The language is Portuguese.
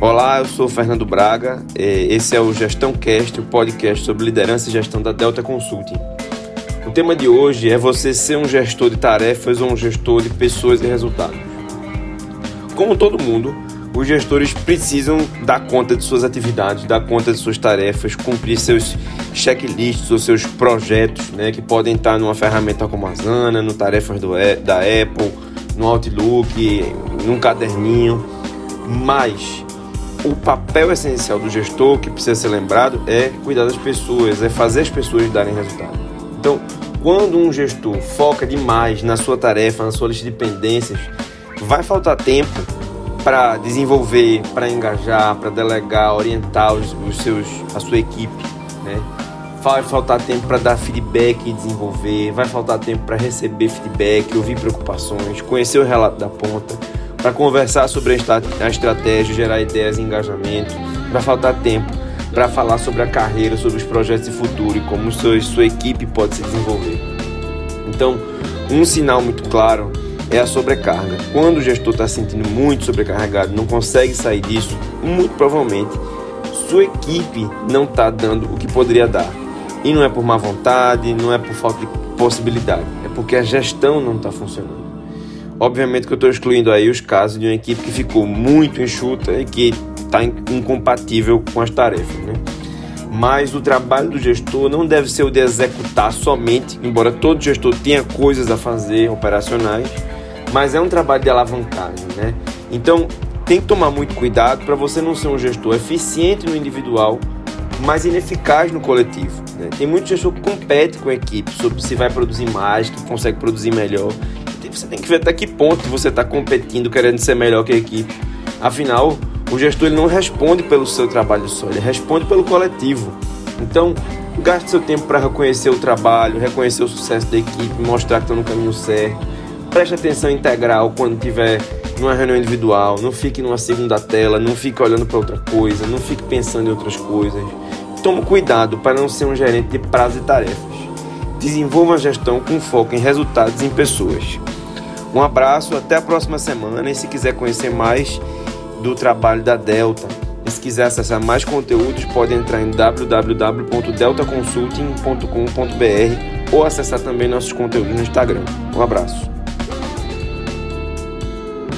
Olá, eu sou Fernando Braga. Esse é o Gestão Cast, o podcast sobre liderança e gestão da Delta Consulting. O tema de hoje é você ser um gestor de tarefas ou um gestor de pessoas e resultados. Como todo mundo, os gestores precisam dar conta de suas atividades, dar conta de suas tarefas, cumprir seus checklists ou seus projetos, né, que podem estar numa ferramenta como a Asana, no tarefas do, da Apple, no Outlook, num caderninho. Mas o papel essencial do gestor que precisa ser lembrado é cuidar das pessoas, é fazer as pessoas darem resultado. Então, quando um gestor foca demais na sua tarefa, na sua lista de pendências, vai faltar tempo para desenvolver, para engajar, para delegar, orientar os, os, seus, a sua equipe, né? Vai faltar tempo para dar feedback e desenvolver, vai faltar tempo para receber feedback, ouvir preocupações, conhecer o relato da ponta para conversar sobre a estratégia, gerar ideias e engajamento. Vai faltar tempo para falar sobre a carreira, sobre os projetos de futuro e como sua, sua equipe pode se desenvolver. Então, um sinal muito claro é a sobrecarga. Quando o gestor está se sentindo muito sobrecarregado, não consegue sair disso, muito provavelmente sua equipe não está dando o que poderia dar. E não é por má vontade, não é por falta de possibilidade, é porque a gestão não está funcionando. Obviamente que eu estou excluindo aí os casos de uma equipe que ficou muito enxuta e que está incompatível com as tarefas, né? Mas o trabalho do gestor não deve ser o de executar somente, embora todo gestor tenha coisas a fazer operacionais, mas é um trabalho de alavancagem, né? Então tem que tomar muito cuidado para você não ser um gestor eficiente no individual, mas ineficaz no coletivo. Né? Tem muito gestor que compete com a equipe sobre se vai produzir mais, que consegue produzir melhor você tem que ver até que ponto você está competindo, querendo ser melhor que a equipe. Afinal, o gestor ele não responde pelo seu trabalho só, ele responde pelo coletivo. Então, gaste seu tempo para reconhecer o trabalho, reconhecer o sucesso da equipe, mostrar que estão no caminho certo. Preste atenção integral quando tiver numa reunião individual, não fique numa segunda tela, não fique olhando para outra coisa, não fique pensando em outras coisas. Tome cuidado para não ser um gerente de prazo e tarefas. Desenvolva a gestão com foco em resultados e em pessoas. Um abraço, até a próxima semana. E se quiser conhecer mais do trabalho da Delta, e se quiser acessar mais conteúdos, pode entrar em www.deltaconsulting.com.br ou acessar também nossos conteúdos no Instagram. Um abraço.